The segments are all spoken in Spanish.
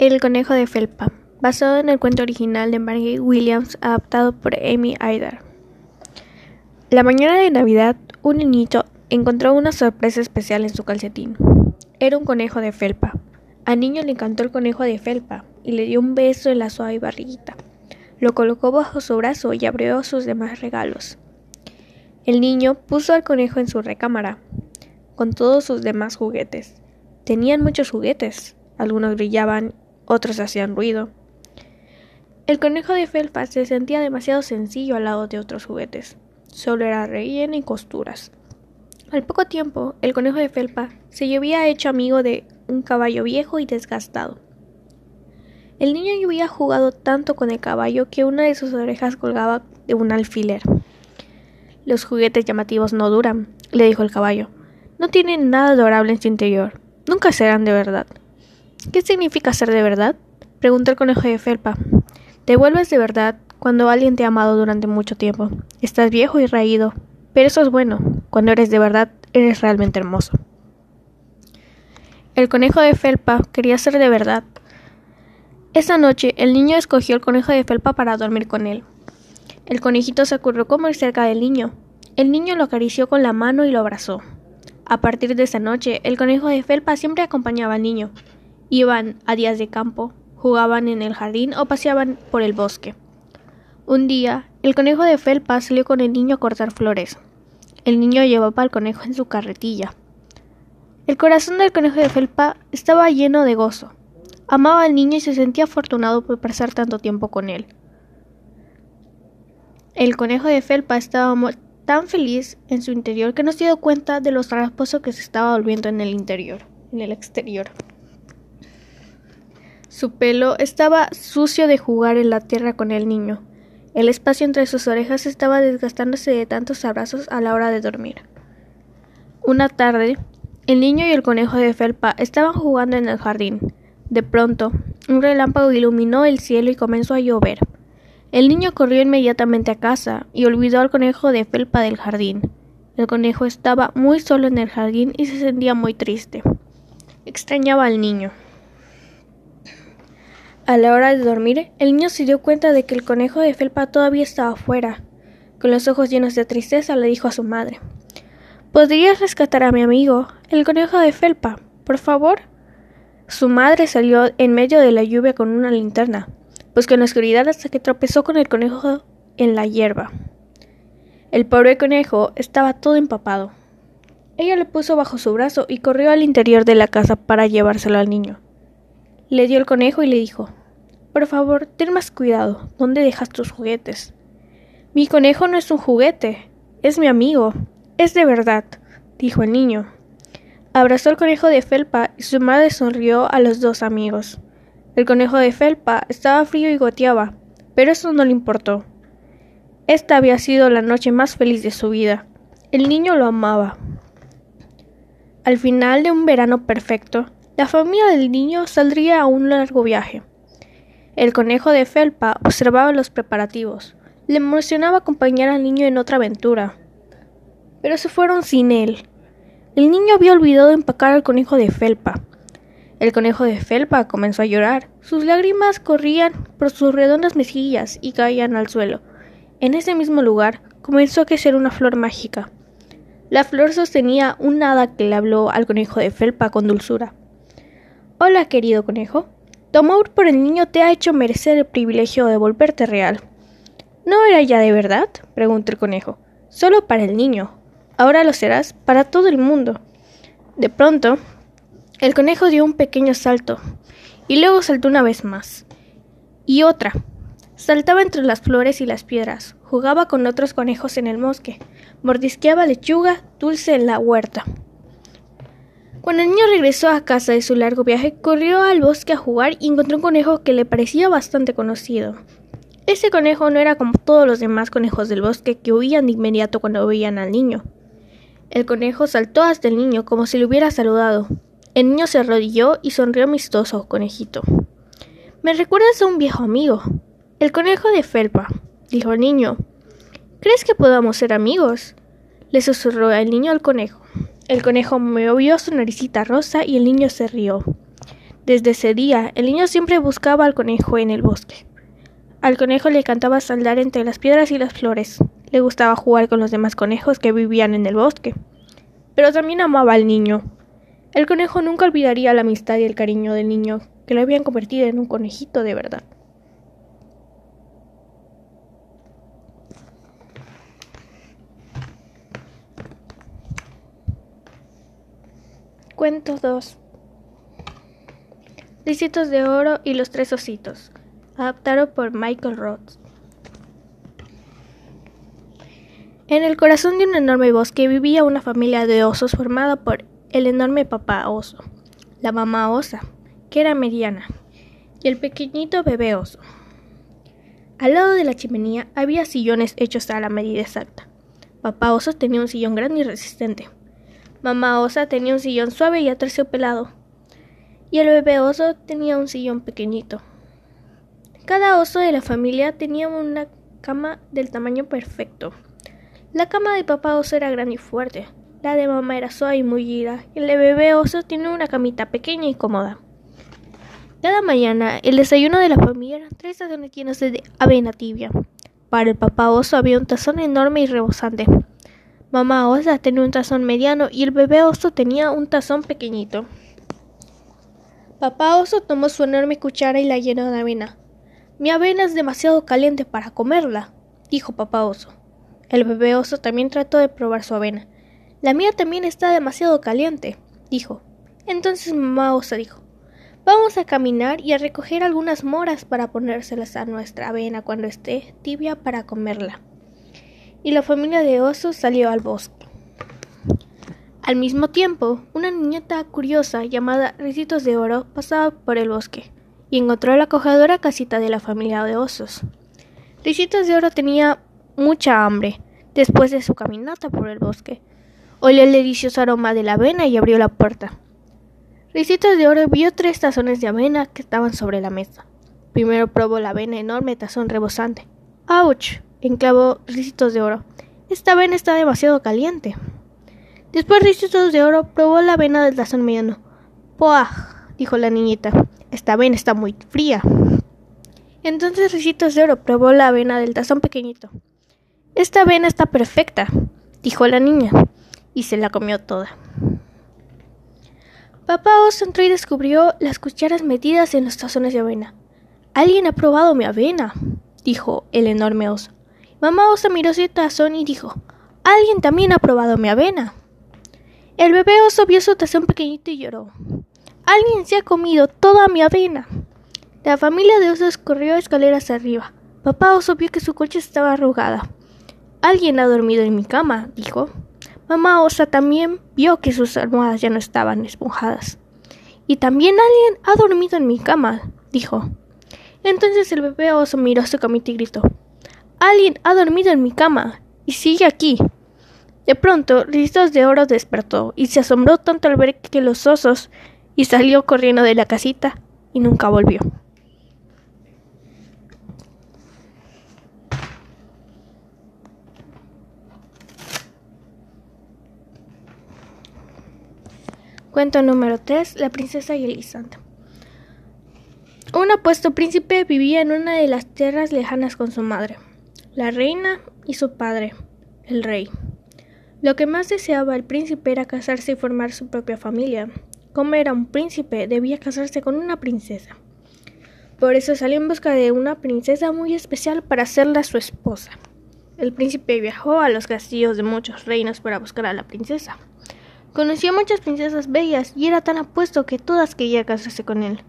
El conejo de felpa, basado en el cuento original de Margaret Williams, adaptado por Amy Idar. La mañana de Navidad, un niñito encontró una sorpresa especial en su calcetín. Era un conejo de felpa. Al niño le encantó el conejo de felpa y le dio un beso en la suave barriguita. Lo colocó bajo su brazo y abrió sus demás regalos. El niño puso al conejo en su recámara, con todos sus demás juguetes. Tenían muchos juguetes, algunos brillaban otros hacían ruido. El conejo de felpa se sentía demasiado sencillo al lado de otros juguetes. Solo era relleno y costuras. Al poco tiempo, el conejo de felpa se había hecho amigo de un caballo viejo y desgastado. El niño había jugado tanto con el caballo que una de sus orejas colgaba de un alfiler. Los juguetes llamativos no duran, le dijo el caballo. No tienen nada adorable en su interior. Nunca serán de verdad. ¿Qué significa ser de verdad? preguntó el conejo de felpa. Te vuelves de verdad cuando alguien te ha amado durante mucho tiempo. Estás viejo y raído, pero eso es bueno. Cuando eres de verdad, eres realmente hermoso. El conejo de felpa quería ser de verdad. Esa noche, el niño escogió el conejo de felpa para dormir con él. El conejito se acurrucó muy cerca del niño. El niño lo acarició con la mano y lo abrazó. A partir de esa noche, el conejo de felpa siempre acompañaba al niño. Iban a días de campo, jugaban en el jardín o paseaban por el bosque. Un día, el conejo de felpa salió con el niño a cortar flores. El niño llevaba al conejo en su carretilla. El corazón del conejo de felpa estaba lleno de gozo. Amaba al niño y se sentía afortunado por pasar tanto tiempo con él. El conejo de felpa estaba tan feliz en su interior que no se dio cuenta de lo rasposo que se estaba volviendo en el interior, en el exterior. Su pelo estaba sucio de jugar en la tierra con el niño. El espacio entre sus orejas estaba desgastándose de tantos abrazos a la hora de dormir. Una tarde, el niño y el conejo de felpa estaban jugando en el jardín. De pronto, un relámpago iluminó el cielo y comenzó a llover. El niño corrió inmediatamente a casa y olvidó al conejo de felpa del jardín. El conejo estaba muy solo en el jardín y se sentía muy triste. Extrañaba al niño. A la hora de dormir, el niño se dio cuenta de que el conejo de felpa todavía estaba fuera. Con los ojos llenos de tristeza le dijo a su madre ¿Podrías rescatar a mi amigo, el conejo de felpa, por favor? Su madre salió en medio de la lluvia con una linterna, pues con la oscuridad hasta que tropezó con el conejo en la hierba. El pobre conejo estaba todo empapado. Ella le puso bajo su brazo y corrió al interior de la casa para llevárselo al niño. Le dio el conejo y le dijo por favor, ten más cuidado. ¿Dónde dejas tus juguetes? Mi conejo no es un juguete, es mi amigo. Es de verdad, dijo el niño. Abrazó al conejo de felpa y su madre sonrió a los dos amigos. El conejo de felpa estaba frío y goteaba, pero eso no le importó. Esta había sido la noche más feliz de su vida. El niño lo amaba. Al final de un verano perfecto, la familia del niño saldría a un largo viaje. El conejo de felpa observaba los preparativos. Le emocionaba acompañar al niño en otra aventura. Pero se fueron sin él. El niño había olvidado empacar al conejo de felpa. El conejo de felpa comenzó a llorar. Sus lágrimas corrían por sus redondas mejillas y caían al suelo. En ese mismo lugar comenzó a crecer una flor mágica. La flor sostenía un hada que le habló al conejo de felpa con dulzura. Hola, querido conejo. Tu amor por el niño te ha hecho merecer el privilegio de volverte real. ¿No era ya de verdad? preguntó el conejo. Solo para el niño. Ahora lo serás para todo el mundo. De pronto, el conejo dio un pequeño salto, y luego saltó una vez más. Y otra. Saltaba entre las flores y las piedras, jugaba con otros conejos en el bosque, mordisqueaba lechuga dulce en la huerta. Cuando el niño regresó a casa de su largo viaje, corrió al bosque a jugar y encontró un conejo que le parecía bastante conocido. Ese conejo no era como todos los demás conejos del bosque que huían de inmediato cuando veían al niño. El conejo saltó hasta el niño como si le hubiera saludado. El niño se arrodilló y sonrió amistoso, conejito. Me recuerdas a un viejo amigo. El conejo de felpa, dijo el niño. ¿Crees que podamos ser amigos? le susurró el niño al conejo. El conejo movió su naricita rosa y el niño se rió. Desde ese día, el niño siempre buscaba al conejo en el bosque. Al conejo le encantaba saldar entre las piedras y las flores. Le gustaba jugar con los demás conejos que vivían en el bosque. Pero también amaba al niño. El conejo nunca olvidaría la amistad y el cariño del niño, que lo habían convertido en un conejito de verdad. Cuento 2 Licitos de oro y los tres ositos. Adaptado por Michael Roth. En el corazón de un enorme bosque vivía una familia de osos formada por el enorme papá oso, la mamá osa, que era mediana, y el pequeñito bebé oso. Al lado de la chimenea había sillones hechos a la medida exacta. Papá oso tenía un sillón grande y resistente. Mamá osa tenía un sillón suave y aterciopelado. Y el bebé oso tenía un sillón pequeñito. Cada oso de la familia tenía una cama del tamaño perfecto. La cama de papá oso era grande y fuerte. La de mamá era suave y mullida. Y el bebé oso tiene una camita pequeña y cómoda. Cada mañana, el desayuno de la familia eran tres tazones llenos de avena tibia. Para el papá oso había un tazón enorme y rebosante. Mamá osa tenía un tazón mediano y el bebé oso tenía un tazón pequeñito. Papá oso tomó su enorme cuchara y la llenó de avena. Mi avena es demasiado caliente para comerla, dijo papá oso. El bebé oso también trató de probar su avena. La mía también está demasiado caliente, dijo. Entonces mamá osa dijo Vamos a caminar y a recoger algunas moras para ponérselas a nuestra avena cuando esté tibia para comerla y la familia de osos salió al bosque. Al mismo tiempo, una niñeta curiosa llamada Ricitos de Oro pasaba por el bosque y encontró la acogedora casita de la familia de osos. Ricitos de Oro tenía mucha hambre después de su caminata por el bosque. Olió el delicioso aroma de la avena y abrió la puerta. Ricitos de Oro vio tres tazones de avena que estaban sobre la mesa. Primero probó la avena enorme tazón rebosante. ¡Auch! Enclavó Ricitos de Oro. Esta avena está demasiado caliente. Después Ricitos de Oro probó la avena del tazón mediano. ¡Puah! dijo la niñita. Esta avena está muy fría. Entonces Ricitos de Oro probó la avena del tazón pequeñito. Esta avena está perfecta, dijo la niña, y se la comió toda. Papá Oso entró y descubrió las cucharas metidas en los tazones de avena. Alguien ha probado mi avena, dijo el enorme oso. Mamá oso miró su tazón y dijo, Alguien también ha probado mi avena. El bebé oso vio su tazón pequeñito y lloró. Alguien se ha comido toda mi avena. La familia de osos corrió escaleras arriba. Papá oso vio que su coche estaba arrugada. Alguien ha dormido en mi cama, dijo. Mamá osa también vio que sus almohadas ya no estaban esponjadas. Y también alguien ha dormido en mi cama, dijo. Entonces el bebé oso miró su camita y gritó. Alguien ha dormido en mi cama y sigue aquí. De pronto, Rizos de Oro despertó y se asombró tanto al ver que los osos y salió corriendo de la casita y nunca volvió. Cuento número 3. La princesa y el Un apuesto príncipe vivía en una de las tierras lejanas con su madre la reina y su padre, el rey. Lo que más deseaba el príncipe era casarse y formar su propia familia. Como era un príncipe, debía casarse con una princesa. Por eso salió en busca de una princesa muy especial para hacerla su esposa. El príncipe viajó a los castillos de muchos reinos para buscar a la princesa. Conoció a muchas princesas bellas y era tan apuesto que todas querían casarse con él,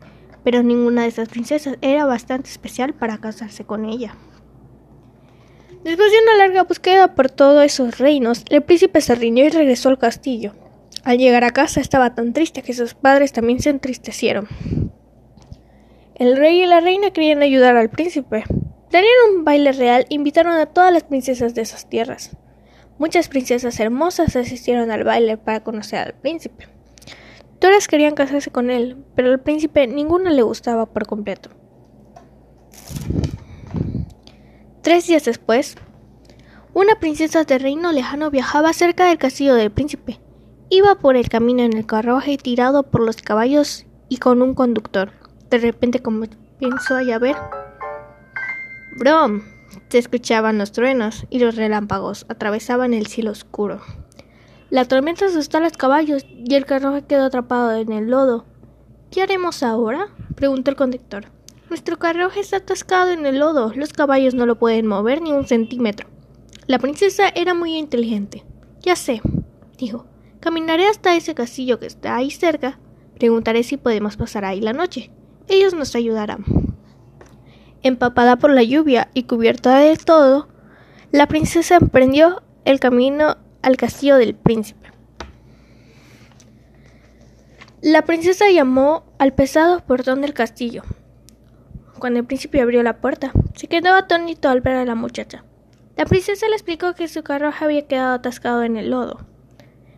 pero ninguna de esas princesas era bastante especial para casarse con ella. Después de una larga búsqueda por todos esos reinos, el príncipe se rindió y regresó al castillo. Al llegar a casa estaba tan triste que sus padres también se entristecieron. El rey y la reina querían ayudar al príncipe. Planearon un baile real e invitaron a todas las princesas de esas tierras. Muchas princesas hermosas asistieron al baile para conocer al príncipe. Todas querían casarse con él, pero al príncipe ninguna le gustaba por completo. Tres días después, una princesa de reino lejano viajaba cerca del castillo del príncipe. Iba por el camino en el carruaje tirado por los caballos y con un conductor. De repente comenzó a llover. Brom, se escuchaban los truenos y los relámpagos atravesaban el cielo oscuro. La tormenta asustó a los caballos y el carruaje quedó atrapado en el lodo. ¿Qué haremos ahora? preguntó el conductor. Nuestro carruaje está atascado en el lodo. Los caballos no lo pueden mover ni un centímetro. La princesa era muy inteligente. Ya sé, dijo. Caminaré hasta ese castillo que está ahí cerca. Preguntaré si podemos pasar ahí la noche. Ellos nos ayudarán. Empapada por la lluvia y cubierta de todo, la princesa emprendió el camino al castillo del príncipe. La princesa llamó al pesado portón del castillo. Cuando el príncipe abrió la puerta, se quedó atónito al ver a la muchacha. La princesa le explicó que su carruaje había quedado atascado en el lodo.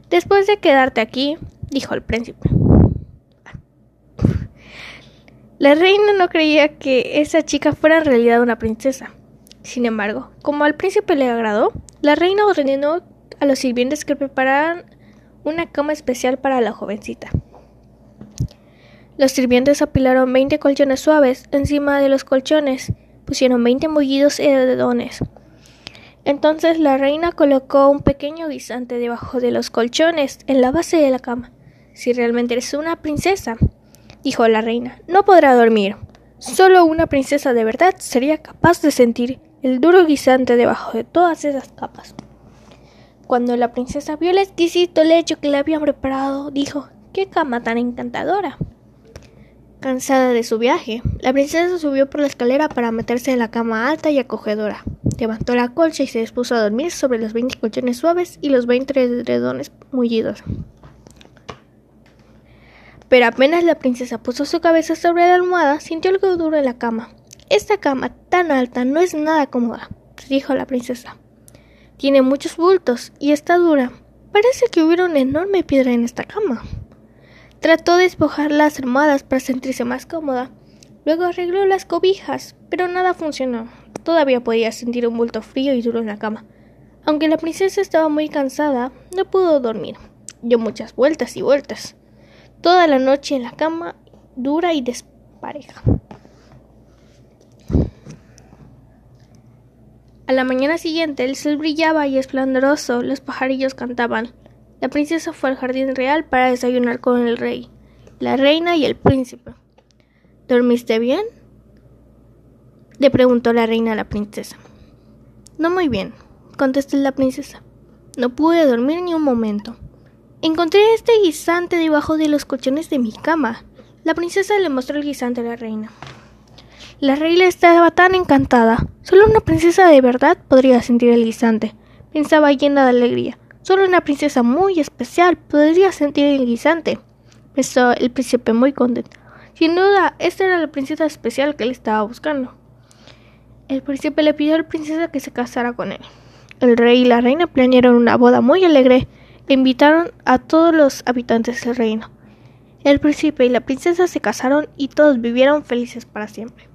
Después de quedarte aquí, dijo el príncipe. La reina no creía que esa chica fuera en realidad una princesa. Sin embargo, como al príncipe le agradó, la reina ordenó a los sirvientes que prepararan una cama especial para la jovencita. Los sirvientes apilaron veinte colchones suaves encima de los colchones, pusieron veinte mullidos edredones. Entonces la reina colocó un pequeño guisante debajo de los colchones en la base de la cama. Si realmente eres una princesa, dijo la reina, no podrá dormir. Solo una princesa de verdad sería capaz de sentir el duro guisante debajo de todas esas capas. Cuando la princesa vio el exquisito lecho que le habían preparado, dijo, ¡qué cama tan encantadora! Cansada de su viaje, la princesa subió por la escalera para meterse en la cama alta y acogedora. Levantó la colcha y se dispuso a dormir sobre los veinte colchones suaves y los veinte edredones mullidos. Pero apenas la princesa puso su cabeza sobre la almohada, sintió algo duro en la cama. Esta cama tan alta no es nada cómoda, dijo la princesa. Tiene muchos bultos y está dura. Parece que hubiera una enorme piedra en esta cama. Trató de despojar las almohadas para sentirse más cómoda. Luego arregló las cobijas, pero nada funcionó. Todavía podía sentir un bulto frío y duro en la cama. Aunque la princesa estaba muy cansada, no pudo dormir. Dio muchas vueltas y vueltas. Toda la noche en la cama, dura y despareja. A la mañana siguiente el sol brillaba y esplendoroso, los pajarillos cantaban. La princesa fue al jardín real para desayunar con el rey, la reina y el príncipe. ¿Dormiste bien? le preguntó la reina a la princesa. No muy bien, contestó la princesa. No pude dormir ni un momento. Encontré este guisante debajo de los colchones de mi cama. La princesa le mostró el guisante a la reina. La reina estaba tan encantada. Solo una princesa de verdad podría sentir el guisante. Pensaba llena de alegría. Solo una princesa muy especial podría sentir el guisante, pensó el príncipe muy contento. Sin duda, esta era la princesa especial que él estaba buscando. El príncipe le pidió a la princesa que se casara con él. El rey y la reina planearon una boda muy alegre e invitaron a todos los habitantes del reino. El príncipe y la princesa se casaron y todos vivieron felices para siempre.